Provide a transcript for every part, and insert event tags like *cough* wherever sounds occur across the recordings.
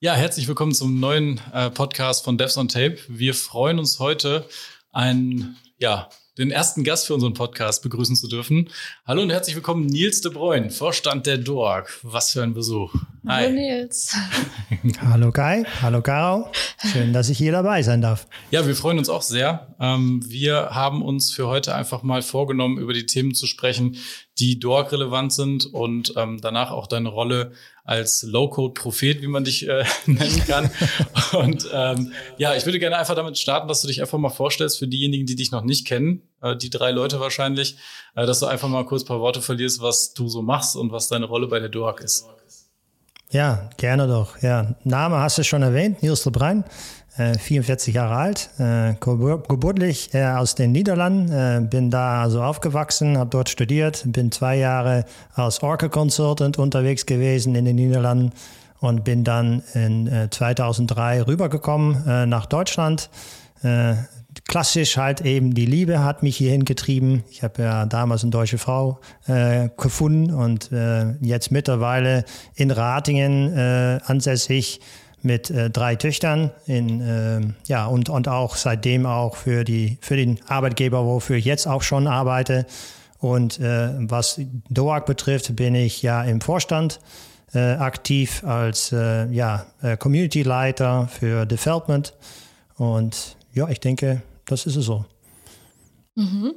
Ja, herzlich willkommen zum neuen äh, Podcast von Devs on Tape. Wir freuen uns heute, einen, ja, den ersten Gast für unseren Podcast begrüßen zu dürfen. Hallo und herzlich willkommen, Nils de Bruyn, Vorstand der DORG. Was für ein Besuch. Hi. Hallo Nils. *laughs* Hallo Kai, hallo Caro. Schön, dass ich hier dabei sein darf. Ja, wir freuen uns auch sehr. Ähm, wir haben uns für heute einfach mal vorgenommen, über die Themen zu sprechen, die DORG relevant sind und ähm, danach auch deine Rolle als Low-Code-Prophet, wie man dich äh, *laughs* nennen kann. *laughs* Und ähm, ja, ich würde gerne einfach damit starten, dass du dich einfach mal vorstellst für diejenigen, die dich noch nicht kennen, äh, die drei Leute wahrscheinlich, äh, dass du einfach mal kurz paar Worte verlierst, was du so machst und was deine Rolle bei der DOAG ist. Ja, gerne doch. Ja, Name hast du schon erwähnt, Niels de Bruyn. 44 Jahre alt, äh, geburtlich äh, aus den Niederlanden, äh, bin da also aufgewachsen, habe dort studiert, bin zwei Jahre als Oracle Consultant unterwegs gewesen in den Niederlanden und bin dann in 2003 rübergekommen nach Deutschland. Klassisch halt eben die Liebe hat mich hierhin getrieben. Ich habe ja damals eine deutsche Frau gefunden und jetzt mittlerweile in Ratingen ansässig mit äh, drei Töchtern in, äh, ja, und, und auch seitdem auch für, die, für den Arbeitgeber, wofür ich jetzt auch schon arbeite. Und äh, was DOAG betrifft, bin ich ja im Vorstand äh, aktiv als äh, ja, äh, Community Leiter für Development. Und ja, ich denke, das ist es so. Mhm.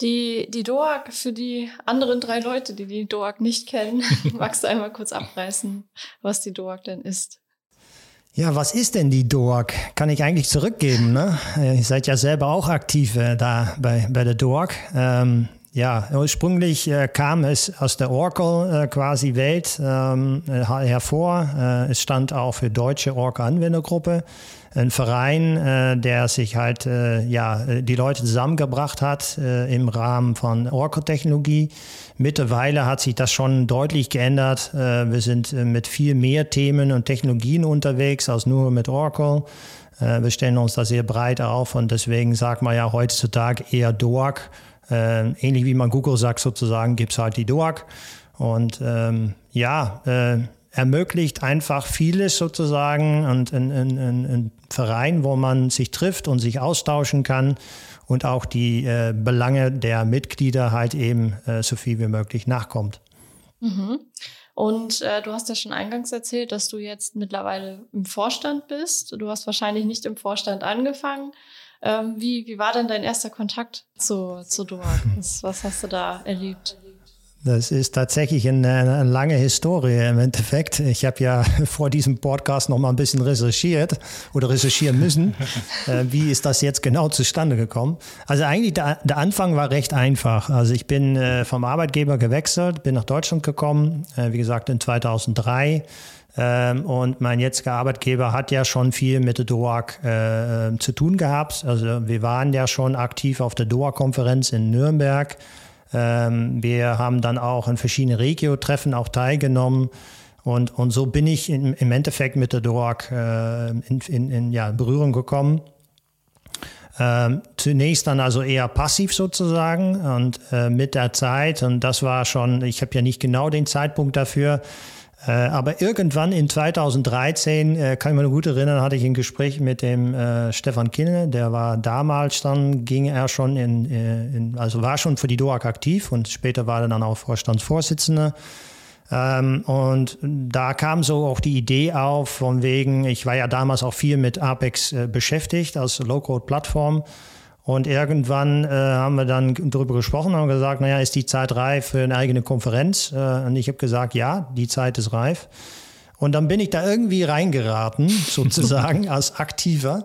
Die, die DOAG, für die anderen drei Leute, die die DOAG nicht kennen, *laughs* magst du einmal kurz abreißen, was die DOAG denn ist? Ja, was ist denn die DORG? Kann ich eigentlich zurückgeben. Ne? Ihr seid ja selber auch aktiv äh, da bei, bei der DORG. Ähm, ja, ursprünglich äh, kam es aus der Oracle äh, quasi Welt ähm, äh, hervor. Äh, es stand auch für Deutsche Oracle Anwendergruppe ein Verein, äh, der sich halt äh, ja die Leute zusammengebracht hat im Rahmen von Oracle-Technologie. Mittlerweile hat sich das schon deutlich geändert. Wir sind mit viel mehr Themen und Technologien unterwegs als nur mit Oracle. Wir stellen uns da sehr breit auf und deswegen sagt man ja heutzutage eher DOAG. Äh, ähnlich wie man Google sagt sozusagen, gibt's halt die DOAG. Und ähm, ja, äh, ermöglicht einfach vieles sozusagen und ein, Verein, wo man sich trifft und sich austauschen kann und auch die äh, Belange der Mitglieder halt eben äh, so viel wie möglich nachkommt. Mhm. Und äh, du hast ja schon eingangs erzählt, dass du jetzt mittlerweile im Vorstand bist. Du hast wahrscheinlich nicht im Vorstand angefangen. Ähm, wie, wie war denn dein erster Kontakt zu, zu Duak? Was, was hast du da erlebt? Das ist tatsächlich eine, eine, lange Historie im Endeffekt. Ich habe ja *laughs* vor diesem Podcast noch mal ein bisschen recherchiert oder recherchieren müssen. *laughs* äh, wie ist das jetzt genau zustande gekommen? Also eigentlich der, der Anfang war recht einfach. Also ich bin äh, vom Arbeitgeber gewechselt, bin nach Deutschland gekommen, äh, wie gesagt in 2003. Ähm, und mein jetziger Arbeitgeber hat ja schon viel mit der DOAG äh, zu tun gehabt. Also wir waren ja schon aktiv auf der DOAG-Konferenz in Nürnberg. Ähm, wir haben dann auch in verschiedenen Regio-Treffen auch teilgenommen. Und, und so bin ich in, im Endeffekt mit der DOAG äh, in, in, in ja, Berührung gekommen. Ähm, zunächst dann also eher passiv sozusagen und äh, mit der Zeit, und das war schon, ich habe ja nicht genau den Zeitpunkt dafür, äh, aber irgendwann in 2013, äh, kann ich mich gut erinnern, hatte ich ein Gespräch mit dem äh, Stefan Kinne, der war damals dann, ging er schon in, in, also war schon für die DOAG aktiv und später war er dann auch Vorstandsvorsitzender. Ähm, und da kam so auch die Idee auf, von wegen, ich war ja damals auch viel mit Apex beschäftigt als Low-Code-Plattform. Und irgendwann äh, haben wir dann darüber gesprochen und gesagt, naja, ist die Zeit reif für eine eigene Konferenz? Äh, und ich habe gesagt, ja, die Zeit ist reif. Und dann bin ich da irgendwie reingeraten, *laughs* sozusagen als Aktiver.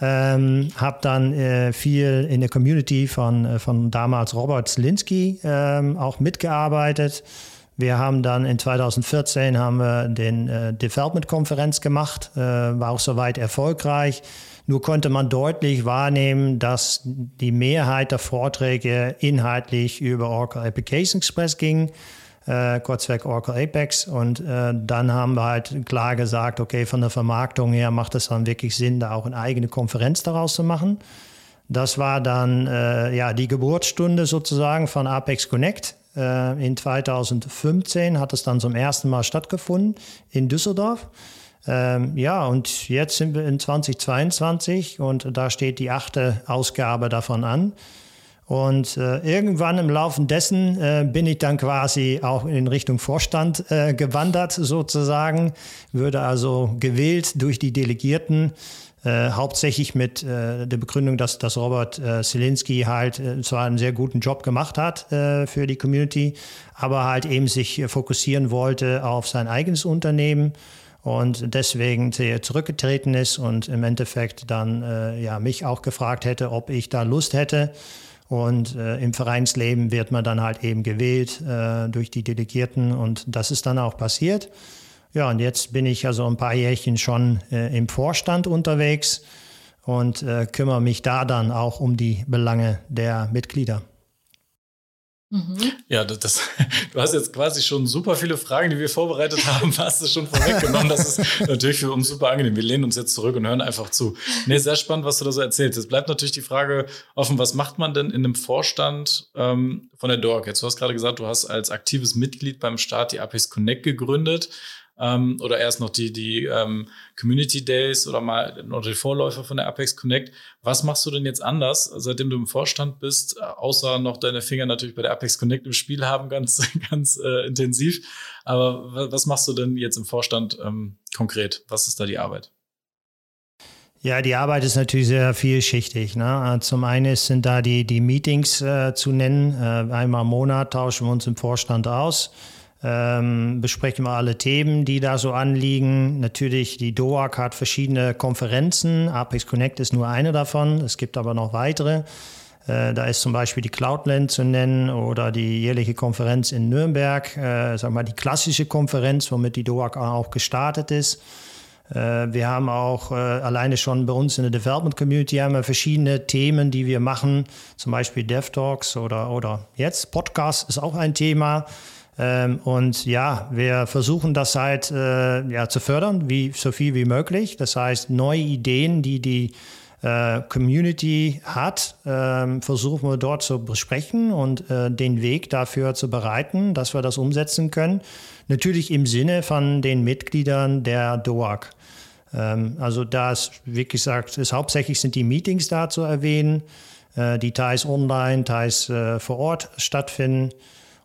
Ähm, habe dann äh, viel in der Community von, äh, von damals Robert Zielinski ähm, auch mitgearbeitet. Wir haben dann in 2014 haben wir den äh, Development-Konferenz gemacht, äh, war auch soweit erfolgreich. Nur konnte man deutlich wahrnehmen, dass die Mehrheit der Vorträge inhaltlich über Oracle Application Express ging. äh, Kurzweg Oracle Apex. Und äh, dann haben wir halt klar gesagt, okay, von der Vermarktung her macht es dann wirklich Sinn, da auch eine eigene Konferenz daraus zu machen. Das war dann äh, ja die Geburtsstunde sozusagen von Apex Connect. Äh, in 2015 hat es dann zum ersten Mal stattgefunden in Düsseldorf. Ähm, ja, und jetzt sind wir in 2022 und da steht die achte Ausgabe davon an. Und äh, irgendwann im Laufe dessen äh, bin ich dann quasi auch in Richtung Vorstand äh, gewandert, sozusagen, würde also gewählt durch die Delegierten, äh, hauptsächlich mit äh, der Begründung, dass, dass Robert äh, Selinski halt äh, zwar einen sehr guten Job gemacht hat für die Community, aber halt eben sich fokussieren wollte auf sein eigenes Unternehmen und deswegen zurückgetreten ist und im Endeffekt dann äh, ja, mich auch gefragt hätte, ob ich da Lust hätte. Und äh, im Vereinsleben wird man dann halt eben gewählt äh, durch die Delegierten und das ist dann auch passiert. Ja, und jetzt bin ich also ein paar Jährchen schon äh, im Vorstand unterwegs und äh, kümmere mich da dann auch um die Belange der Mitglieder. Mhm. Ja, das, das, *laughs* du hast jetzt quasi schon super viele Fragen, die wir vorbereitet haben, *laughs* hast du schon vorweggenommen. Das ist natürlich für uns super angenehm. Wir lehnen uns jetzt zurück und hören einfach zu. Nee, sehr spannend, was du da so erzählst. Jetzt bleibt natürlich die Frage offen, was macht man denn in einem Vorstand ähm, von der DORG? Jetzt, du hast gerade gesagt, du hast als aktives Mitglied beim Start die Apex Connect gegründet ähm, oder erst noch die, die ähm, Community Days oder mal oder die Vorläufer von der Apex Connect. Was machst du denn jetzt anders, seitdem du im Vorstand bist, außer noch deine Finger natürlich bei der Apex Connect im Spiel haben, *laughs* ganz, ganz äh, intensiv. Aber was machst du denn jetzt im Vorstand ähm, konkret? Was ist da die Arbeit? Ja, die Arbeit ist natürlich sehr vielschichtig. Ne? Zum einen sind da die, die Meetings äh, zu nennen. Äh, einmal im Monat tauschen wir uns im Vorstand aus ähm, besprechen wir alle Themen, die da so anliegen. Natürlich, die DOAC hat verschiedene Konferenzen. Apex Connect ist nur eine davon. Es gibt aber noch weitere. Äh, da ist zum Beispiel die Cloudland zu nennen oder die jährliche Konferenz in Nürnberg, äh, sag mal die klassische Konferenz, womit die DOAC auch gestartet ist. Äh, wir haben auch äh, alleine schon bei uns in der Development Community haben wir verschiedene Themen, die wir machen, zum Beispiel DevTalks oder, oder jetzt Podcast ist auch ein Thema. Ähm, und ja, wir versuchen das halt äh, ja, zu fördern, wie, so viel wie möglich. Das heißt, neue Ideen, die die äh, Community hat, äh, versuchen wir dort zu besprechen und äh, den Weg dafür zu bereiten, dass wir das umsetzen können. Natürlich im Sinne von den Mitgliedern der DOAG. Ähm, also da ist, wie gesagt, ist hauptsächlich sind die Meetings da zu erwähnen, äh, die teils online, teils vor Ort stattfinden.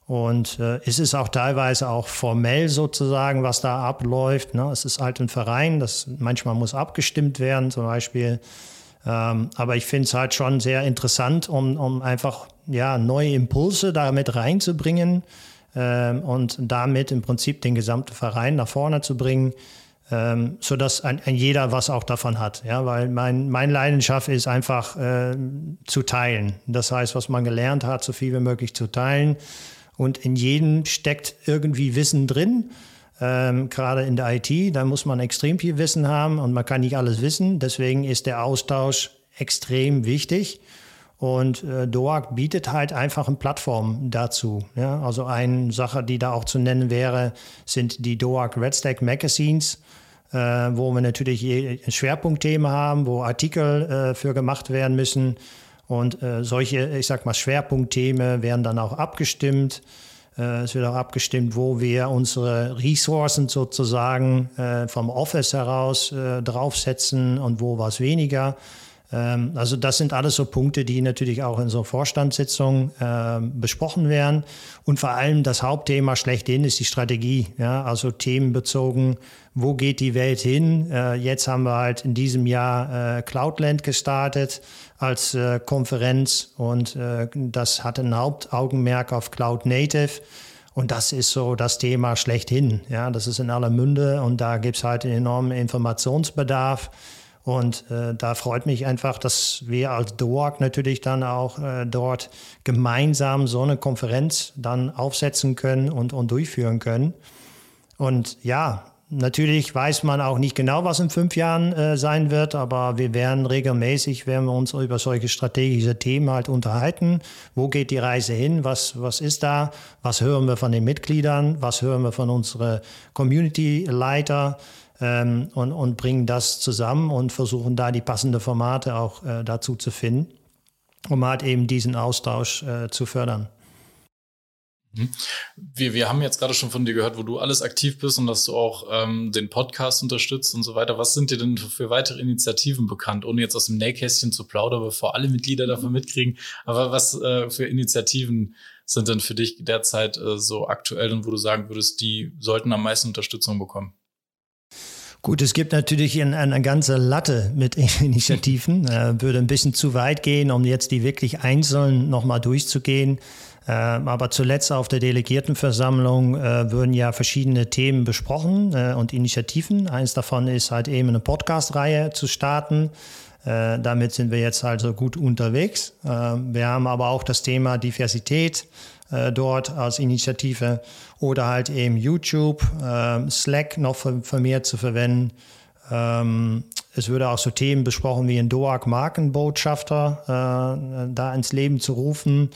Und äh, es ist auch teilweise auch formell sozusagen, was da abläuft. Ne? Es ist halt ein Verein, das manchmal muss abgestimmt werden, zum Beispiel. Ähm, aber ich finde es halt schon sehr interessant, um, um einfach ja, neue Impulse damit reinzubringen ähm, und damit im Prinzip den gesamten Verein nach vorne zu bringen, ähm, sodass ein, ein jeder was auch davon hat. Ja? Weil mein, meine Leidenschaft ist einfach äh, zu teilen. Das heißt, was man gelernt hat, so viel wie möglich zu teilen und in jedem steckt irgendwie Wissen drin. Ähm, gerade in der IT, da muss man extrem viel Wissen haben und man kann nicht alles wissen. Deswegen ist der Austausch extrem wichtig. Und äh, DOAG bietet halt einfach eine Plattform dazu. Ja? Also eine Sache, die da auch zu nennen wäre, sind die DOAG Red Stack Magazines, äh, wo wir natürlich ein Schwerpunktthema haben, wo Artikel äh, für gemacht werden müssen. Und äh, solche, ich sag mal, Schwerpunktthemen werden dann auch abgestimmt. Äh, es wird auch abgestimmt, wo wir unsere Ressourcen sozusagen äh, vom Office heraus äh, draufsetzen und wo was weniger. Ähm, also das sind alles so Punkte, die natürlich auch in so Vorstandssitzungen äh, besprochen werden. Und vor allem das Hauptthema schlechthin ist die Strategie. Ja? Also themenbezogen, wo geht die Welt hin? Äh, jetzt haben wir halt in diesem Jahr äh, Cloudland gestartet als äh, Konferenz und äh, das hat ein Hauptaugenmerk auf Cloud Native. Und das ist so das Thema schlechthin. Ja, das ist in aller Munde und da gibt es halt einen enormen Informationsbedarf. Und äh, da freut mich einfach, dass wir als DOAG natürlich dann auch äh, dort gemeinsam so eine Konferenz dann aufsetzen können und, und durchführen können. Und ja, natürlich weiß man auch nicht genau, was in fünf Jahren äh, sein wird, aber wir werden regelmäßig, werden wir uns über solche strategische Themen halt unterhalten. Wo geht die Reise hin? Was, was ist da? Was hören wir von den Mitgliedern? Was hören wir von unseren Community-Leiter? Ähm, und, und bringen das zusammen und versuchen da die passenden Formate auch äh, dazu zu finden, um halt eben diesen Austausch äh, zu fördern. Mhm. Wir, wir haben jetzt gerade schon von dir gehört, wo du alles aktiv bist und dass du auch ähm, den Podcast unterstützt und so weiter. Was sind dir denn für weitere Initiativen bekannt, ohne jetzt aus dem Nähkästchen zu plaudern, bevor alle Mitglieder davon mitkriegen? Aber was äh, für Initiativen sind denn für dich derzeit äh, so aktuell und wo du sagen würdest, die sollten am meisten Unterstützung bekommen? Gut, es gibt natürlich eine, eine ganze Latte mit *laughs* Initiativen. Äh, würde ein bisschen zu weit gehen, um jetzt die wirklich einzeln nochmal durchzugehen. Ähm, aber zuletzt auf der Delegiertenversammlung äh, würden ja verschiedene Themen besprochen äh, und Initiativen. Eins davon ist halt eben eine Podcast-Reihe zu starten. Äh, damit sind wir jetzt also gut unterwegs. Ähm, wir haben aber auch das Thema Diversität dort als Initiative oder halt eben YouTube, ähm, Slack noch vermehrt zu verwenden. Es würde auch so Themen besprochen wie ein DOAG Markenbotschafter da ins Leben zu rufen.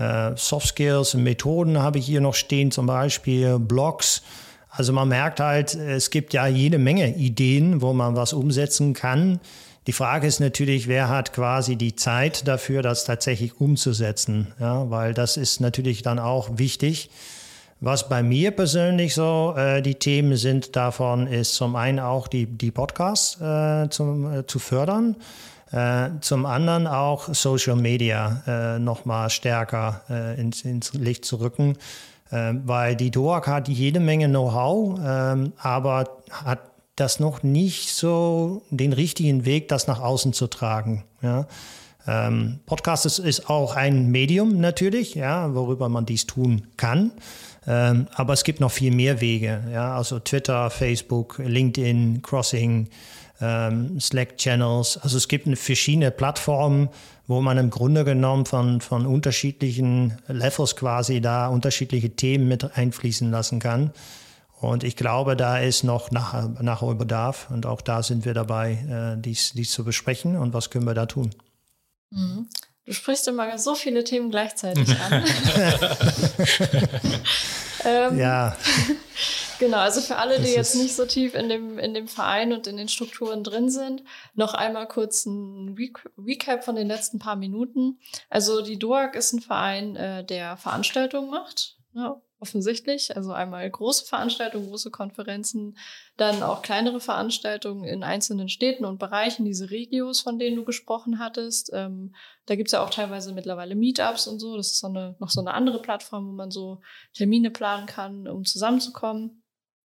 Äh, Soft Skills und Methoden habe ich hier noch stehen, zum Beispiel Blogs. Also man merkt halt, es gibt ja jede Menge Ideen, wo man was umsetzen kann. Die Frage ist natürlich, wer hat quasi die Zeit dafür, das tatsächlich umzusetzen? Ja, weil das ist natürlich dann auch wichtig. Was bei mir persönlich so äh, die Themen sind davon, ist zum einen auch die, die Podcasts äh, zum, äh, zu fördern. Äh, zum anderen auch Social Media äh, nochmal stärker äh, ins, ins, Licht zu rücken, weil die DOAG hat jede Menge Know-how, ähm, aber hat das noch nicht so den richtigen Weg, das nach außen zu tragen. Ja? Ähm, Podcast ist, ist, auch ein Medium natürlich, ja, worüber man dies tun kann. Ähm, aber es gibt noch viel mehr Wege, ja, also Twitter, Facebook, LinkedIn, Crossing, ähm, Slack-Channels. Also es gibt verschiedene Plattformen, wo man im Grunde genommen von, von unterschiedlichen Levels quasi da unterschiedliche Themen mit einfließen lassen kann. Und ich glaube, da ist noch nach, Nachholbedarf und auch da sind wir dabei, äh, dies, dies zu besprechen und was können wir da tun. Mhm. Du sprichst immer so viele Themen gleichzeitig an. *laughs* *laughs* ähm, ja. *laughs* Genau, also für alle, die jetzt nicht so tief in dem, in dem Verein und in den Strukturen drin sind, noch einmal kurz ein Recap von den letzten paar Minuten. Also die DOAG ist ein Verein, äh, der Veranstaltungen macht. Ja, offensichtlich. Also einmal große Veranstaltungen, große Konferenzen, dann auch kleinere Veranstaltungen in einzelnen Städten und Bereichen, diese Regios, von denen du gesprochen hattest. Ähm, da gibt's ja auch teilweise mittlerweile Meetups und so. Das ist so eine, noch so eine andere Plattform, wo man so Termine planen kann, um zusammenzukommen.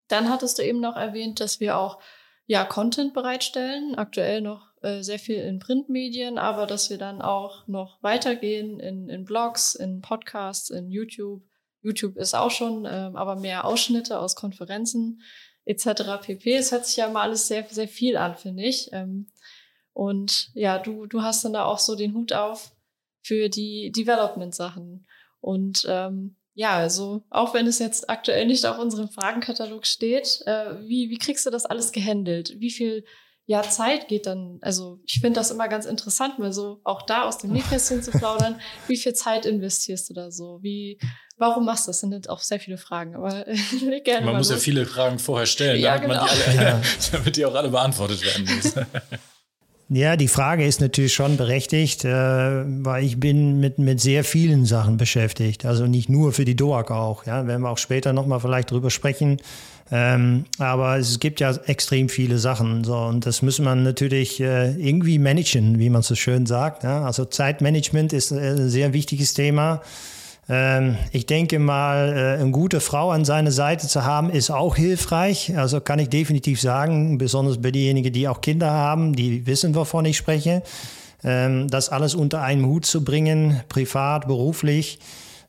Dann hattest du eben noch erwähnt, dass wir auch ja Content bereitstellen, aktuell noch äh, sehr viel in Printmedien, aber dass wir dann auch noch weitergehen in, in Blogs, in Podcasts, in YouTube, YouTube ist auch schon, ähm, aber mehr Ausschnitte aus Konferenzen etc. pp. Es hört sich ja mal alles sehr, sehr viel an, finde ich. Ähm, und ja, du, du hast dann da auch so den Hut auf für die Development-Sachen. Und ähm, ja, also auch wenn es jetzt aktuell nicht auf unserem Fragenkatalog steht, äh, wie, wie kriegst du das alles gehandelt? Wie viel ja, Zeit geht dann, also ich finde das immer ganz interessant, mal so auch da aus dem Nähkästchen zu plaudern. *laughs* Wie viel Zeit investierst du da so? Wie, warum machst du das? Das sind auch sehr viele Fragen, aber *laughs* gerne. Man muss los. ja viele Fragen vorher stellen, ja, damit, genau. die alle, ja. *laughs* damit die auch alle beantwortet werden müssen. Ja, die Frage ist natürlich schon berechtigt, äh, weil ich bin mit, mit sehr vielen Sachen beschäftigt. Also nicht nur für die DOAG auch. Ja, werden wir auch später nochmal vielleicht drüber sprechen. Ähm, aber es gibt ja extrem viele Sachen. So, und das muss man natürlich äh, irgendwie managen, wie man so schön sagt. Ja? Also Zeitmanagement ist äh, ein sehr wichtiges Thema. Ähm, ich denke mal, äh, eine gute Frau an seiner Seite zu haben, ist auch hilfreich. Also kann ich definitiv sagen, besonders bei denjenigen, die auch Kinder haben, die wissen, wovon ich spreche. Ähm, das alles unter einen Hut zu bringen, privat, beruflich,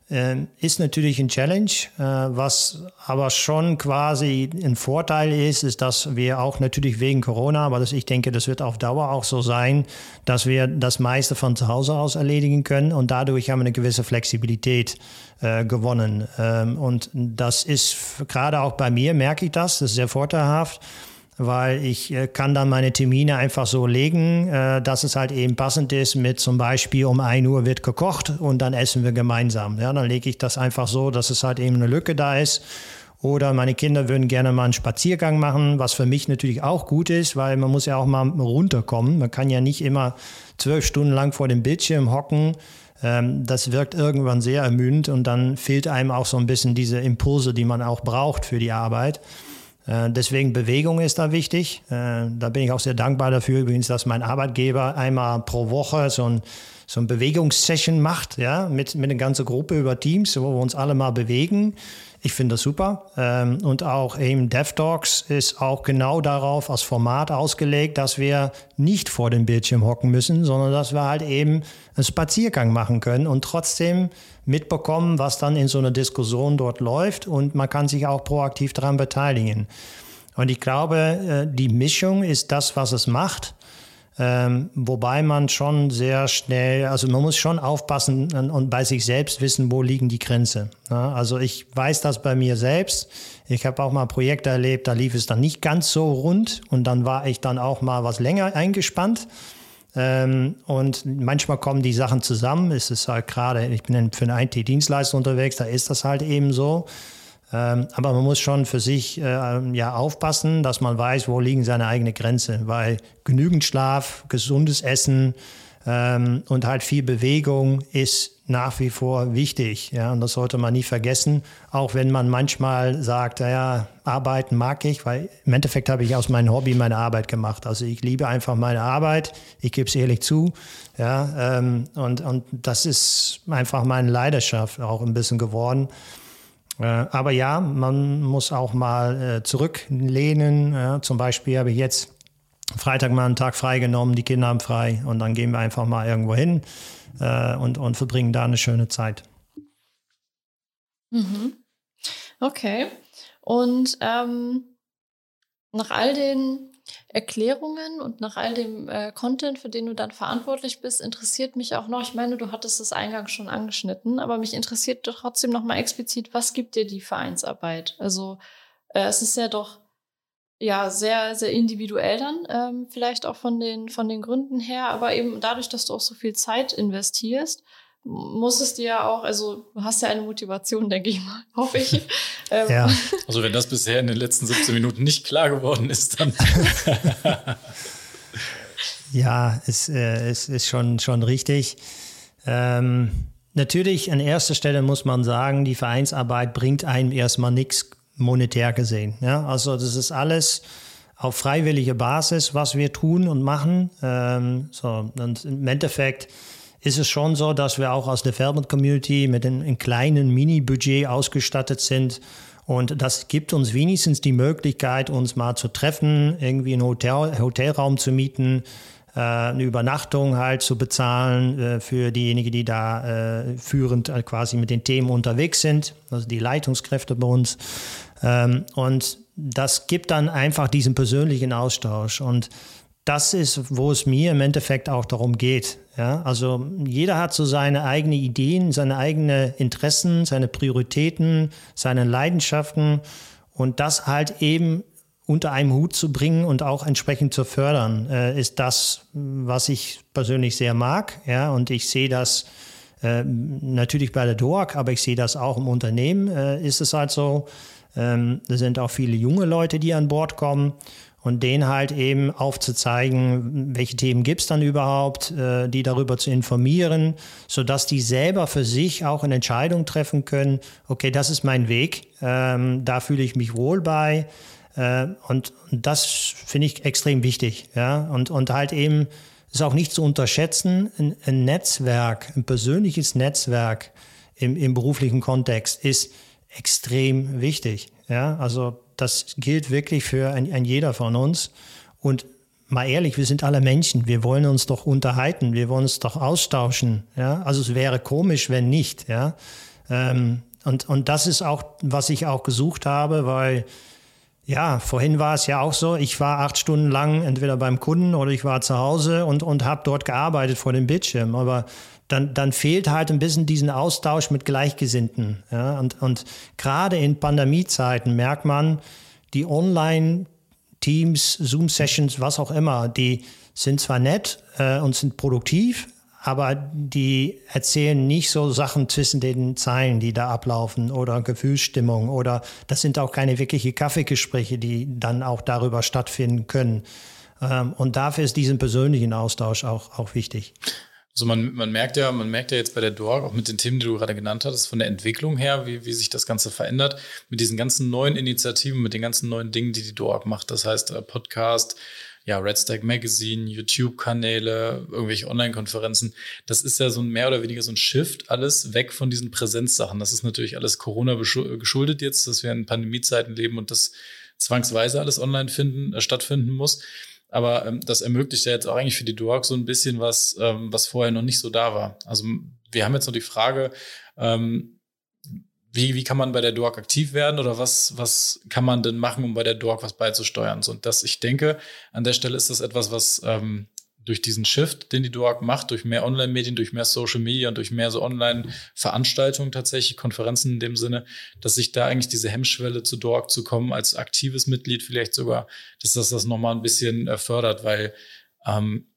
ist natürlich ein Challenge, äh, was aber schon quasi ein Vorteil ist, ist, dass wir auch natürlich wegen Corona, aber das, ich denke, das wird auf Dauer auch so sein, dass wir das meiste von zu Hause aus erledigen können und dadurch haben wir eine gewisse Flexibilität äh, gewonnen. Ähm, und das ist gerade auch bei mir, merke ich das, das ist sehr vorteilhaft weil ich äh, kann dann meine Termine einfach so legen, äh, dass es halt eben passend ist mit zum Beispiel um 1 Uhr wird gekocht und dann essen wir gemeinsam. Ja, dann lege ich das einfach so, dass es halt eben eine Lücke da ist. Oder meine Kinder würden gerne mal einen Spaziergang machen, was für mich natürlich auch gut ist, weil man muss ja auch mal runterkommen. Man kann ja nicht immer zwölf Stunden lang vor dem Bildschirm hocken. Ähm, das wirkt irgendwann sehr ermüdend und dann fehlt einem auch so ein bisschen diese Impulse, die man auch braucht für die Arbeit. Äh, deswegen Bewegung ist da wichtig. Äh, da bin ich auch sehr dankbar dafür übrigens, dass mein Arbeitgeber einmal pro Woche so ein, so ein Bewegungssession macht, ja, mit, mit einer ganzen Gruppe über Teams, wo wir uns alle mal bewegen. Ich finde das super. Ähm, und auch eben DevDogs ist auch genau darauf als Format ausgelegt, dass wir nicht vor dem Bildschirm hocken müssen, sondern dass wir halt eben einen Spaziergang machen können und trotzdem mitbekommen, was dann in so einer Diskussion dort läuft und man kann sich auch proaktiv daran beteiligen. Und ich glaube, äh, die Mischung ist das, was es macht. Ähm, wobei man schon sehr schnell, also man muss schon aufpassen und bei sich selbst wissen, wo liegen die Grenzen. Ja, also ich weiß das bei mir selbst. Ich habe auch mal Projekte erlebt, da lief es dann nicht ganz so rund und dann war ich dann auch mal was länger eingespannt. Ähm, und manchmal kommen die Sachen zusammen. Es ist halt gerade, ich bin für eine IT-Dienstleister unterwegs, da ist das halt eben so. Ähm, aber man muss schon für sich äh, ja aufpassen, dass man weiß, wo liegen seine eigenen Grenzen, weil genügend Schlaf, gesundes Essen ähm, und halt viel Bewegung ist nach wie vor wichtig. Ja, und das sollte man nie vergessen, auch wenn man manchmal sagt, ja, arbeiten mag ich, weil im Endeffekt habe ich aus meinem Hobby meine Arbeit gemacht. Also ich liebe einfach meine Arbeit, ich gebe es ehrlich zu. Ja, ähm, und, und das ist einfach meine Leidenschaft auch ein bisschen geworden. Äh, aber ja, man muss auch mal äh, zurücklehnen. Ja, zum Beispiel habe ich jetzt Freitag mal einen Tag freigenommen, die Kinder haben frei und dann gehen wir einfach mal irgendwo hin äh, und, und verbringen da eine schöne Zeit. Mhm. Okay. Und ähm, nach all den Erklärungen und nach all dem äh, Content, für den du dann verantwortlich bist, interessiert mich auch noch, ich meine, du hattest es eingangs schon angeschnitten, aber mich interessiert trotzdem noch mal explizit, was gibt dir die Vereinsarbeit? Also äh, es ist ja doch ja sehr, sehr individuell dann, ähm, vielleicht auch von den, von den Gründen her, aber eben dadurch, dass du auch so viel Zeit investierst, muss es dir ja auch, also du hast ja eine Motivation, denke ich mal, *laughs* hoffe ich. Ähm, ja. *laughs* Also wenn das bisher in den letzten 17 Minuten nicht klar geworden ist, dann. *laughs* ja, es, äh, es ist schon, schon richtig. Ähm, natürlich, an erster Stelle muss man sagen, die Vereinsarbeit bringt einem erstmal nichts monetär gesehen. Ja? Also das ist alles auf freiwillige Basis, was wir tun und machen. Ähm, so, und im Endeffekt ist es schon so, dass wir auch aus der Development mit einem, einem kleinen Mini-Budget ausgestattet sind. Und das gibt uns wenigstens die Möglichkeit, uns mal zu treffen, irgendwie einen Hotel, Hotelraum zu mieten, äh, eine Übernachtung halt zu bezahlen äh, für diejenigen, die da äh, führend äh, quasi mit den Themen unterwegs sind, also die Leitungskräfte bei uns. Ähm, und das gibt dann einfach diesen persönlichen Austausch. Und das ist, wo es mir im Endeffekt auch darum geht. Ja, also jeder hat so seine eigenen Ideen, seine eigenen Interessen, seine Prioritäten, seine Leidenschaften und das halt eben unter einem Hut zu bringen und auch entsprechend zu fördern, äh, ist das, was ich persönlich sehr mag. Ja, und ich sehe das äh, natürlich bei der DOAG, aber ich sehe das auch im Unternehmen. Äh, ist es halt so, ähm, da sind auch viele junge Leute, die an Bord kommen und denen halt eben aufzuzeigen, welche Themen gibt es dann überhaupt, äh, die darüber zu informieren, sodass die selber für sich auch eine Entscheidung treffen können, okay, das ist mein Weg, ähm, da fühle ich mich wohl bei. Äh, und, das finde ich extrem wichtig. Ja? Und, und halt eben ist auch nicht zu unterschätzen, ein, ein Netzwerk, ein persönliches Netzwerk im, im beruflichen Kontext ist extrem wichtig. Ja? Also das gilt wirklich für ein, ein jeder von uns. Und mal ehrlich, wir sind alle Menschen. Wir wollen uns doch unterhalten. Wir wollen uns doch austauschen. Ja? Also es wäre komisch, wenn nicht. Ja? Ähm, und, und das ist auch, was ich auch gesucht habe, weil ja, vorhin war es ja auch so, ich war acht Stunden lang entweder beim Kunden oder ich war zu Hause und, und habe dort gearbeitet vor dem Bildschirm. Aber dann, dann fehlt halt ein bisschen diesen Austausch mit Gleichgesinnten. Ja? Und, und gerade in Pandemiezeiten merkt man, die Online-Teams, Zoom-Sessions, was auch immer, die sind zwar nett äh, und sind produktiv, aber die erzählen nicht so Sachen zwischen den Zeilen, die da ablaufen oder Gefühlsstimmung oder das sind auch keine wirkliche Kaffeegespräche, die dann auch darüber stattfinden können. Ähm, und dafür ist diesen persönlichen Austausch auch, auch wichtig. Also man, man merkt ja, man merkt ja jetzt bei der DORG, auch mit den Themen, die du gerade genannt hattest, von der Entwicklung her, wie, wie sich das Ganze verändert, mit diesen ganzen neuen Initiativen, mit den ganzen neuen Dingen, die die DORG macht. Das heißt, äh, Podcast, ja, Red Stack Magazine, YouTube-Kanäle, irgendwelche Online-Konferenzen. Das ist ja so ein mehr oder weniger so ein Shift, alles weg von diesen Präsenzsachen. Das ist natürlich alles Corona geschuldet jetzt, dass wir in Pandemiezeiten leben und das zwangsweise alles online finden, äh, stattfinden muss. Aber ähm, das ermöglicht ja jetzt auch eigentlich für die Duorg so ein bisschen was, ähm, was vorher noch nicht so da war. Also wir haben jetzt noch die Frage, ähm, wie, wie kann man bei der DORG aktiv werden oder was, was kann man denn machen, um bei der DORG was beizusteuern? So, und das, ich denke, an der Stelle ist das etwas, was ähm, durch diesen Shift, den die DORG macht, durch mehr Online-Medien, durch mehr Social Media und durch mehr so Online-Veranstaltungen tatsächlich, Konferenzen in dem Sinne, dass sich da eigentlich diese Hemmschwelle zu DORG zu kommen, als aktives Mitglied vielleicht sogar, dass das das nochmal ein bisschen äh, fördert, weil ähm,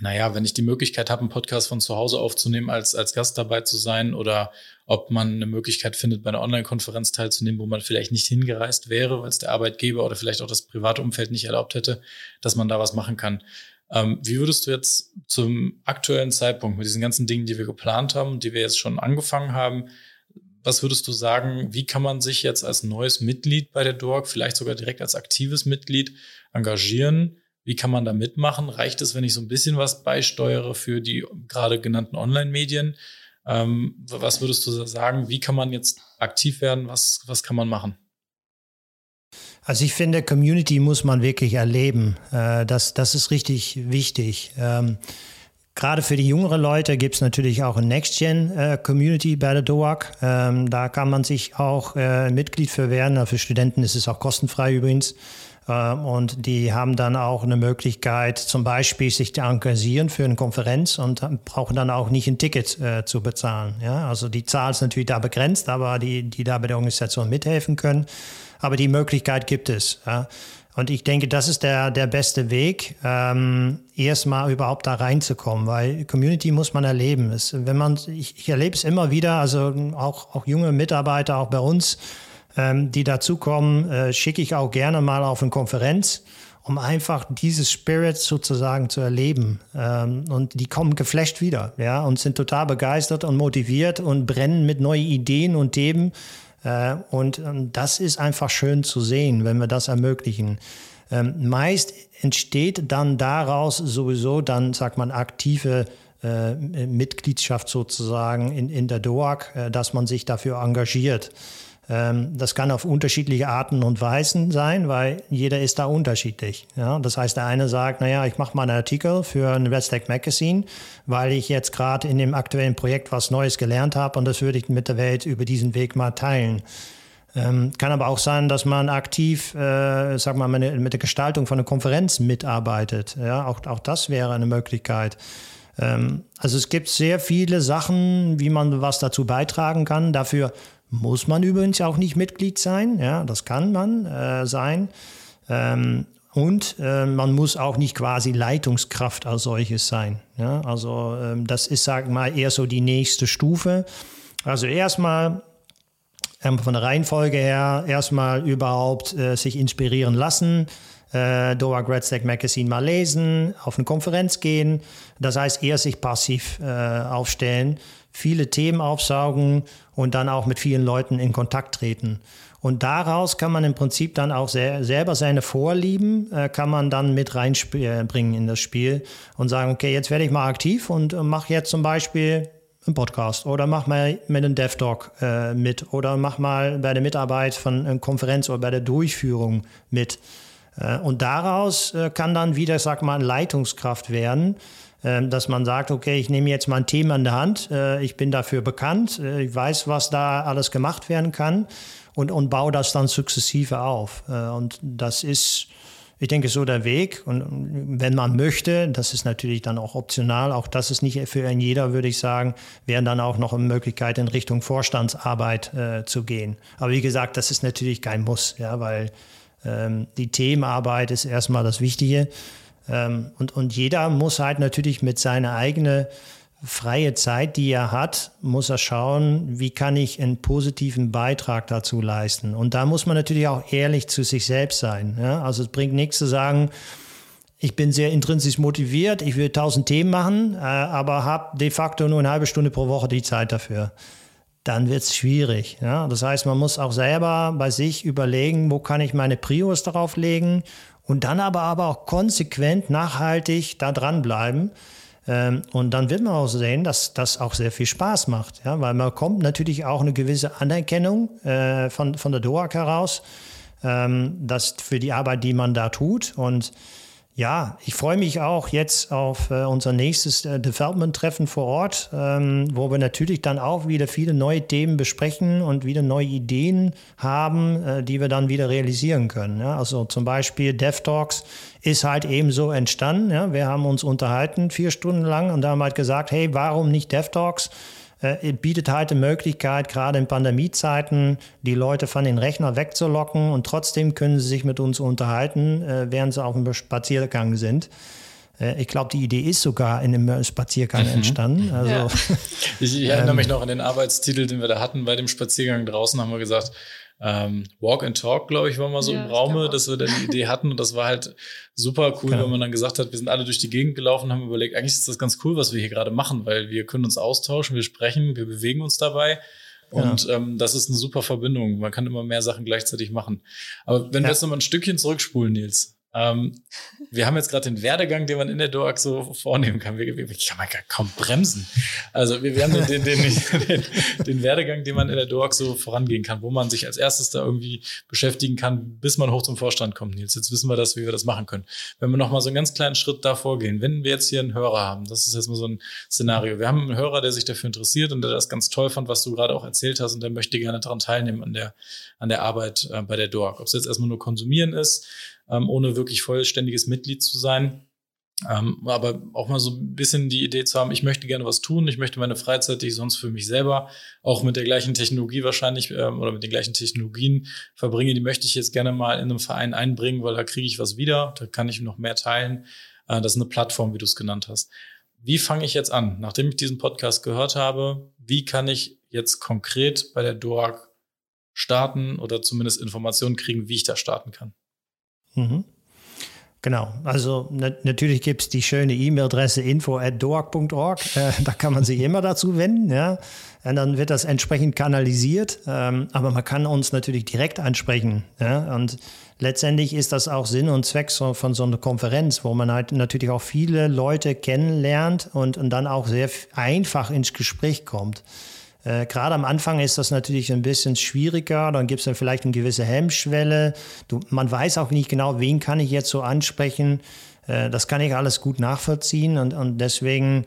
naja, wenn ich die Möglichkeit habe, einen Podcast von zu Hause aufzunehmen, als, als Gast dabei zu sein oder ob man eine Möglichkeit findet, bei einer Online-Konferenz teilzunehmen, wo man vielleicht nicht hingereist wäre, weil es der Arbeitgeber oder vielleicht auch das private Umfeld nicht erlaubt hätte, dass man da was machen kann. Ähm, wie würdest du jetzt zum aktuellen Zeitpunkt mit diesen ganzen Dingen, die wir geplant haben, die wir jetzt schon angefangen haben, was würdest du sagen, wie kann man sich jetzt als neues Mitglied bei der DORG, vielleicht sogar direkt als aktives Mitglied engagieren? Wie kann man da mitmachen? Reicht es, wenn ich so ein bisschen was beisteuere für die gerade genannten Online-Medien? Ähm, was würdest du sagen? Wie kann man jetzt aktiv werden? Was, was kann man machen? Also ich finde, Community muss man wirklich erleben. Äh, das, das ist richtig wichtig. Ähm, gerade für die jüngeren Leute gibt es natürlich auch eine Next-Gen-Community äh, bei der DOAC. Ähm, da kann man sich auch äh, Mitglied für werden. Für Studenten ist es auch kostenfrei übrigens. Ähm, und die haben dann auch eine Möglichkeit, zum Beispiel sich zu engagieren für eine Konferenz und brauchen dann auch nicht ein Ticket äh, zu bezahlen. Ja? Also die Zahl ist natürlich da begrenzt, aber die, die da bei der Organisation mithelfen können. Aber die Möglichkeit gibt es. Ja? Und ich denke, das ist der, der beste Weg, ähm, erstmal überhaupt da reinzukommen, weil Community muss man erleben. Es, wenn man, ich, ich erlebe es immer wieder, also auch, auch junge Mitarbeiter, auch bei uns, ähm, die dazukommen, äh, schicke ich auch gerne mal auf eine Konferenz, um einfach dieses Spirit sozusagen zu erleben. Ähm, und die kommen geflasht wieder, ja, und sind total begeistert und motiviert und brennen mit neuen Ideen und Themen. Äh, und ähm, das ist einfach schön zu sehen, wenn wir das ermöglichen. Ähm, meist entsteht dann daraus sowieso dann, sagt man, aktive äh, Mitgliedschaft sozusagen in, in der DOAG, äh, dass man sich dafür engagiert. Ähm, das kann auf unterschiedliche Arten und Weisen sein, weil jeder ist da unterschiedlich. Ja? Das heißt, der eine sagt, naja, ich mache mal einen Artikel für ein Red Stack Magazine, weil ich jetzt gerade in dem aktuellen Projekt was Neues gelernt habe und das würde ich mit der Welt über diesen Weg mal teilen. Ähm, kann aber auch sein, dass man aktiv, äh, sag mal, mit, mit der Gestaltung von einer Konferenz mitarbeitet. Ja, auch, auch das wäre eine Möglichkeit. Ähm, also es gibt sehr viele Sachen, wie man was dazu beitragen kann. Dafür muss man übrigens auch nicht Mitglied sein, ja, das kann man äh, sein. Ähm, und äh, man muss auch nicht quasi Leitungskraft als solches sein. Ja? Also ähm, das ist, sagen mal, eher so die nächste Stufe. Also erstmal ähm, von der Reihenfolge her erstmal überhaupt äh, sich inspirieren lassen, äh, Doha Grad Magazine mal lesen, auf eine Konferenz gehen. Das heißt, eher sich passiv äh, aufstellen viele Themen aufsaugen und dann auch mit vielen Leuten in Kontakt treten. Und daraus kann man im Prinzip dann auch sehr, selber seine Vorlieben, äh, kann man dann mit reinbringen in das Spiel und sagen, okay, jetzt werde ich mal aktiv und äh, mache jetzt zum Beispiel einen Podcast oder mach mal mit einem DevDoc äh, mit oder mach mal bei der Mitarbeit von einer Konferenz oder bei der Durchführung mit. Äh, und daraus äh, kann dann wieder, sag mal, Leitungskraft werden, dass man sagt, okay, ich nehme jetzt mal ein Thema in der Hand, äh, ich bin dafür bekannt, äh, ich weiß, was da alles gemacht werden kann und, und baue das dann sukzessive auf. Äh, und das ist, ich denke, so der Weg. Und wenn man möchte, das ist natürlich dann auch optional, auch das ist nicht für einen jeder, würde ich sagen, wäre dann auch noch eine Möglichkeit, in Richtung Vorstandsarbeit zu gehen. Aber wie gesagt, das ist natürlich kein Muss, ja, weil ähm, die Themenarbeit ist erstmal das Wichtige. Ähm, und, und jeder muss halt natürlich mit seiner eigenen freie Zeit, die er hat, muss er schauen, wie kann ich einen positiven Beitrag dazu leisten. Und da muss man natürlich auch ehrlich zu sich selbst sein. Ja? Also es bringt nichts zu sagen, ich bin sehr intrinsisch motiviert, ich will tausend Themen machen, äh, aber habe de facto nur eine halbe Stunde pro Woche die Zeit dafür. Dann wird es schwierig. Ja? Das heißt, man muss auch selber bei sich überlegen, wo kann ich meine Prios darauf legen und dann aber, aber auch konsequent, nachhaltig da dranbleiben. Ähm, und dann wird man auch sehen, dass das auch sehr viel Spaß macht, ja, weil man kommt natürlich auch eine gewisse Anerkennung äh, von, von der DOAG heraus, ähm, das für die Arbeit, die man da tut. Und ja, ich freue mich auch jetzt auf äh, unser nächstes äh, Development-Treffen vor Ort, ähm, wo wir natürlich dann auch wieder viele neue Themen besprechen und wieder neue Ideen haben, äh, die wir dann wieder realisieren können. Also zum Beispiel DevTalks ist halt eben so entstanden. Wir haben uns unterhalten vier Stunden lang und haben halt gesagt, hey, warum nicht DevTalks? Äh, bietet halt eine Möglichkeit, gerade in Pandemiezeiten, die Leute von den Rechnern wegzulocken und trotzdem können sie sich mit uns unterhalten, äh, während sie auf dem Spaziergang sind. Äh, ich glaube, die Idee ist sogar in einem Spaziergang mhm. entstanden. Also, ja. ich, ich erinnere *laughs* mich noch an den Arbeitstitel, den wir da hatten bei dem Spaziergang draußen, haben wir gesagt, ähm, Walk and Talk, glaube ich, war mal so ja, im Raume, dass wir dann die Idee hatten. Und das war halt super cool, ja. wenn man dann gesagt hat, wir sind alle durch die Gegend gelaufen, haben überlegt, eigentlich ist das ganz cool, was wir hier gerade machen, weil wir können uns austauschen, wir sprechen, wir bewegen uns dabei. Und ja. ähm, das ist eine super Verbindung. Man kann immer mehr Sachen gleichzeitig machen. Aber wenn wir jetzt noch mal ein Stückchen zurückspulen, Nils, ähm, wir haben jetzt gerade den Werdegang, den man in der DOAG so vornehmen kann. Wie, wie, kann man kaum bremsen. Also wir, wir haben den, den, den, den, Werdegang, den man in der DOAG so vorangehen kann, wo man sich als erstes da irgendwie beschäftigen kann, bis man hoch zum Vorstand kommt. Nils, jetzt wissen wir das, wie wir das machen können. Wenn wir noch mal so einen ganz kleinen Schritt davor gehen, wenn wir jetzt hier einen Hörer haben, das ist jetzt mal so ein Szenario. Wir haben einen Hörer, der sich dafür interessiert und der das ganz toll fand, was du gerade auch erzählt hast und der möchte gerne daran teilnehmen an der, an der Arbeit äh, bei der DOAG. Ob es jetzt erstmal nur konsumieren ist, ähm, ohne wirklich vollständiges Mitglied zu sein. Ähm, aber auch mal so ein bisschen die Idee zu haben, ich möchte gerne was tun, ich möchte meine Freizeit, die ich sonst für mich selber auch mit der gleichen Technologie wahrscheinlich ähm, oder mit den gleichen Technologien verbringe, die möchte ich jetzt gerne mal in einem Verein einbringen, weil da kriege ich was wieder, da kann ich noch mehr teilen. Äh, das ist eine Plattform, wie du es genannt hast. Wie fange ich jetzt an? Nachdem ich diesen Podcast gehört habe, wie kann ich jetzt konkret bei der DORAG starten oder zumindest Informationen kriegen, wie ich da starten kann? Mhm. Genau, also na natürlich gibt es die schöne E-Mail-Adresse info.doag.org, äh, *laughs* da kann man sich immer dazu wenden, ja. Und dann wird das entsprechend kanalisiert, ähm, aber man kann uns natürlich direkt ansprechen. Ja? Und letztendlich ist das auch Sinn und Zweck so, von so einer Konferenz, wo man halt natürlich auch viele Leute kennenlernt und, und dann auch sehr einfach ins Gespräch kommt. Äh, Gerade am Anfang ist das natürlich ein bisschen schwieriger, dann gibt es dann vielleicht eine gewisse Hemmschwelle. Du, man weiß auch nicht genau, wen kann ich jetzt so ansprechen. Äh, das kann ich alles gut nachvollziehen und, und deswegen,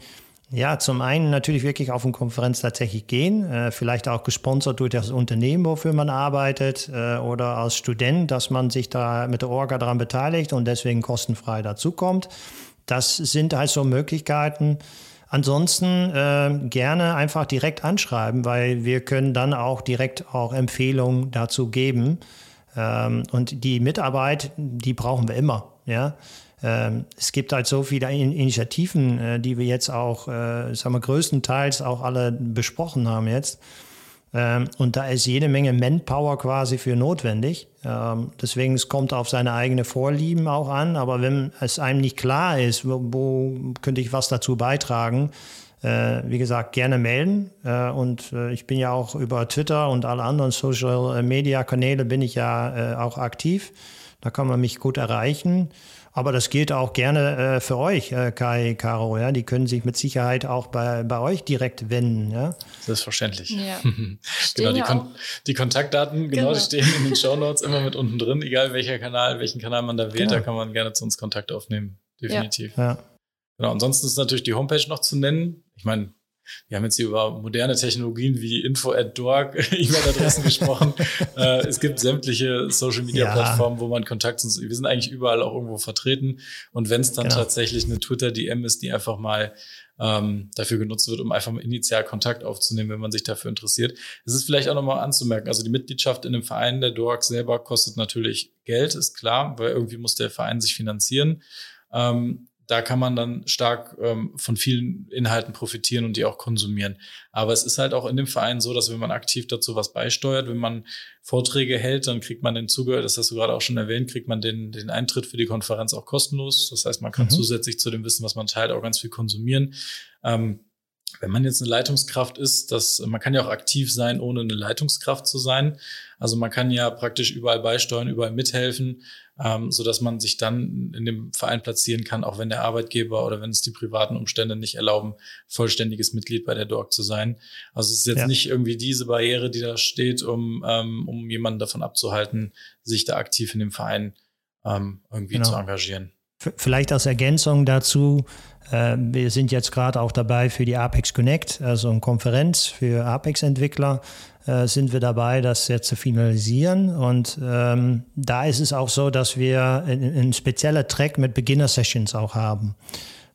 ja, zum einen natürlich wirklich auf eine Konferenz tatsächlich gehen, äh, vielleicht auch gesponsert durch das Unternehmen, wofür man arbeitet äh, oder als Student, dass man sich da mit der Orga daran beteiligt und deswegen kostenfrei dazukommt. Das sind also Möglichkeiten. Ansonsten äh, gerne einfach direkt anschreiben, weil wir können dann auch direkt auch Empfehlungen dazu geben. Ähm, und die Mitarbeit, die brauchen wir immer. Ja? Ähm, es gibt halt so viele Initiativen, äh, die wir jetzt auch, äh, sagen wir, größtenteils auch alle besprochen haben jetzt. Ähm, und da ist jede Menge Manpower quasi für notwendig. Ähm, deswegen es kommt auf seine eigene Vorlieben auch an. Aber wenn es einem nicht klar ist, wo, wo könnte ich was dazu beitragen, äh, wie gesagt, gerne melden. Äh, und äh, ich bin ja auch über Twitter und alle anderen Social Media Kanäle bin ich ja auch aktiv. Da kann man mich gut erreichen. Aber das gilt auch gerne äh, für euch, äh, Kai, Caro. Ja? Die können sich mit Sicherheit auch bei, bei euch direkt wenden. Ja? Selbstverständlich. Ja. *laughs* genau, die, Kon die, Kontaktdaten, genau, genau, die stehen in den Show Notes immer mit unten drin. Egal welcher Kanal, welchen Kanal man da wählt, genau. da kann man gerne zu uns Kontakt aufnehmen. Definitiv. Ja. Genau, ansonsten ist natürlich die Homepage noch zu nennen. Ich meine, wir haben jetzt hier über moderne Technologien wie Info at Dork, *laughs* E-Mail-Adressen gesprochen. *laughs* Äh, es gibt sämtliche Social-Media-Plattformen, ja. wo man Kontakt sind. Wir sind eigentlich überall auch irgendwo vertreten. Und wenn es dann genau. tatsächlich eine Twitter-DM ist, die einfach mal ähm, dafür genutzt wird, um einfach mal initial Kontakt aufzunehmen, wenn man sich dafür interessiert. Es ist vielleicht auch nochmal anzumerken, also die Mitgliedschaft in dem Verein der Dork selber kostet natürlich Geld, ist klar, weil irgendwie muss der Verein sich finanzieren. Ähm, da kann man dann stark ähm, von vielen Inhalten profitieren und die auch konsumieren. Aber es ist halt auch in dem Verein so, dass wenn man aktiv dazu was beisteuert, wenn man Vorträge hält, dann kriegt man den Zugang, das hast du gerade auch schon erwähnt, kriegt man den, den Eintritt für die Konferenz auch kostenlos. Das heißt, man kann mhm. zusätzlich zu dem Wissen, was man teilt, auch ganz viel konsumieren. Ähm, wenn man jetzt eine Leitungskraft ist, dass man kann ja auch aktiv sein, ohne eine Leitungskraft zu sein. Also man kann ja praktisch überall beisteuern, überall mithelfen ähm, so dass man sich dann in dem Verein platzieren kann, auch wenn der Arbeitgeber oder wenn es die privaten Umstände nicht erlauben, vollständiges Mitglied bei der DORG zu sein. Also es ist jetzt ja. nicht irgendwie diese Barriere, die da steht, um, ähm, um jemanden davon abzuhalten, sich da aktiv in dem Verein ähm, irgendwie genau. zu engagieren. Vielleicht als Ergänzung dazu, äh, wir sind jetzt gerade auch dabei für die Apex Connect, also eine Konferenz für Apex-Entwickler, äh, sind wir dabei, das jetzt zu finalisieren. Und ähm, da ist es auch so, dass wir einen speziellen Track mit Beginner-Sessions auch haben.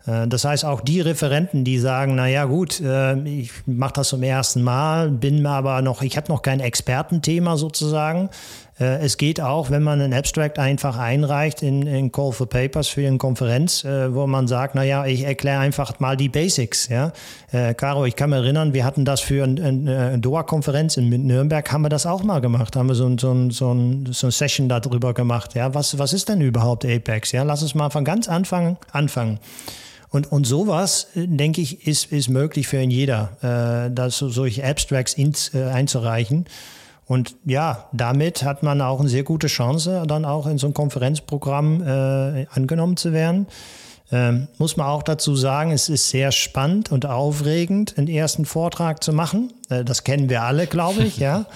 Äh, das heißt, auch die Referenten, die sagen, na ja, gut, ich mache das zum ersten Mal, bin aber noch, ich habe noch kein Expertenthema sozusagen. Äh, es geht auch, wenn man ein Abstract einfach einreicht in, in Call for Papers für eine Konferenz, wo man sagt, na ja, ich erkläre einfach mal die Basics. Ja, Caro, ich kann mich erinnern, wir hatten das für eine, eine DOA-Konferenz in Nürnberg, haben wir das auch mal gemacht, haben wir so, so, so, so eine Session darüber gemacht. Ja, was, was ist denn überhaupt Apex? Ja, lass uns mal von ganz Anfang anfangen. Und, und sowas, äh, denke ich, ist, ist möglich für jeder, äh, das, solche Abstracts ins, äh, einzureichen. Und ja, damit hat man auch eine sehr gute Chance, dann auch in so ein Konferenzprogramm äh, angenommen zu werden. Ähm, muss man auch dazu sagen, es ist sehr spannend und aufregend, einen ersten Vortrag zu machen. Äh, das kennen wir alle, glaube ich, *laughs* ja.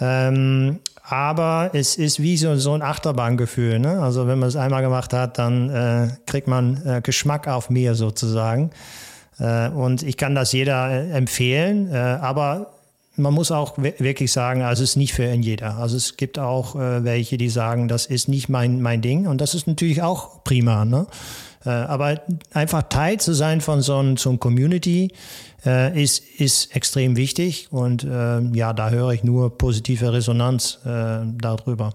Ähm, aber es ist wie so, so ein Achterbahngefühl. Ne? Also wenn man es einmal gemacht hat, dann äh, kriegt man äh, Geschmack auf mehr sozusagen. Äh, und ich kann das jeder äh, empfehlen, aber man muss auch wirklich sagen, also es ist nicht für jeder. Also es gibt auch äh, welche, die sagen, das ist nicht mein, mein Ding. Und das ist natürlich auch prima. Ne? aber einfach Teil zu sein von so einem, so einem Community, äh, ist, ist extrem wichtig. Und äh, ja, da höre ich nur positive Resonanz äh, darüber.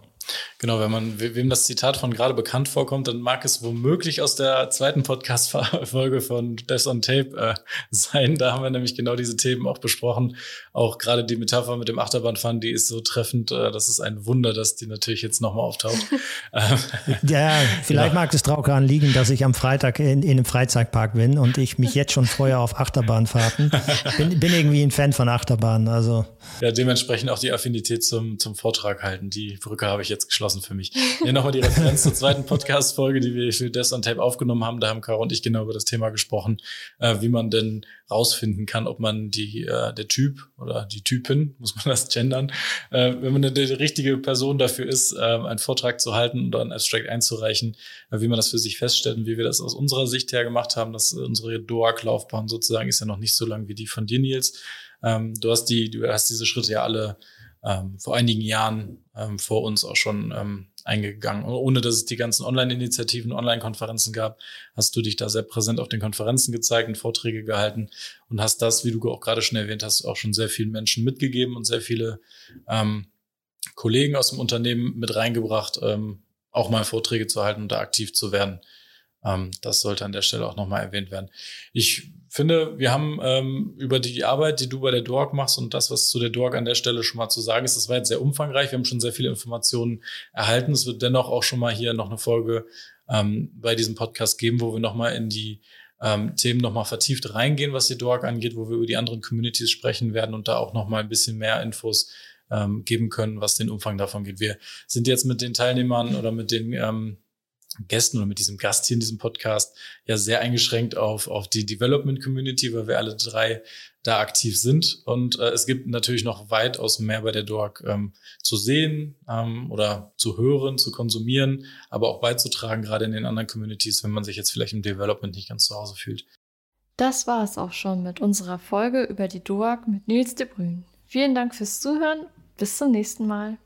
Genau, wenn man wem das Zitat von gerade bekannt vorkommt, dann mag es womöglich aus der zweiten Podcast-Folge von Death on Tape äh, *laughs* sein. Da haben wir nämlich genau diese Themen auch besprochen. Auch gerade die Metapher mit dem Achterbahnfahren, die ist so treffend. Äh, das ist ein Wunder, dass die natürlich jetzt nochmal auftaucht. *laughs* Ähm, *laughs* ja, vielleicht ja. mag es daran liegen, dass ich am Freitag in, in einem Freizeitpark bin und ich mich jetzt schon freue auf Achterbahnfahrten. Bin, bin irgendwie ein Fan von Achterbahnen. Also. Ja, dementsprechend auch die Affinität zum, zum Vortrag halten. Die Brücke habe ich jetzt geschlossen für mich. Hier nochmal die Referenz zur zweiten *laughs* Podcast-Folge, die wir für Death on Tape aufgenommen haben. Da haben Caro und ich genau über das Thema gesprochen, äh, wie man denn rausfinden kann, ob man die, äh, der Typ oder die Typin, muss man das gendern, äh, wenn man die richtige Person dafür ist, äh, einen Vortrag zu halten oder ein Abstract einzureichen, äh, wie man das für sich feststellt und wie wir das aus unserer Sicht her gemacht haben, dass unsere DOAG-Laufbahn sozusagen ist ja noch nicht so lang wie die von dir, Nils. Ähm, du hast die, du hast diese Schritte ja alle ähm, vor einigen Jahren ähm, vor uns auch schon ähm, eingegangen. Ohne dass es die ganzen Online-Initiativen, Online-Konferenzen gab, hast du dich da sehr präsent auf den Konferenzen gezeigt und Vorträge gehalten und hast das, wie du auch gerade schon erwähnt hast, auch schon sehr vielen Menschen mitgegeben und sehr viele ähm, Kollegen aus dem Unternehmen mit reingebracht, ähm, auch mal Vorträge zu halten und da aktiv zu werden. Ähm, das sollte an der Stelle auch nochmal erwähnt werden. Ich finde, wir haben ähm, über die Arbeit, die du bei der DORG machst und das, was zu der DORG an der Stelle schon mal zu sagen ist, das war jetzt sehr umfangreich. Wir haben schon sehr viele Informationen erhalten. Es wird dennoch auch schon mal hier noch eine Folge ähm, bei diesem Podcast geben, wo wir nochmal in die ähm, Themen nochmal vertieft reingehen, was die DORG angeht, wo wir über die anderen Communities sprechen werden und da auch nochmal ein bisschen mehr Infos ähm, geben können, was den Umfang davon geht. Wir sind jetzt mit den Teilnehmern oder mit den ähm, Gästen oder mit diesem Gast hier in diesem Podcast ja sehr eingeschränkt auf, auf die Development Community, weil wir alle drei da aktiv sind. Und äh, es gibt natürlich noch weitaus mehr bei der DORG ähm, zu sehen ähm, oder zu hören, zu konsumieren, aber auch beizutragen, gerade in den anderen Communities, wenn man sich jetzt vielleicht im Development nicht ganz zu Hause fühlt. Das war es auch schon mit unserer Folge über die DOAG mit Nils de Brün. Vielen Dank fürs Zuhören. Bis zum nächsten Mal.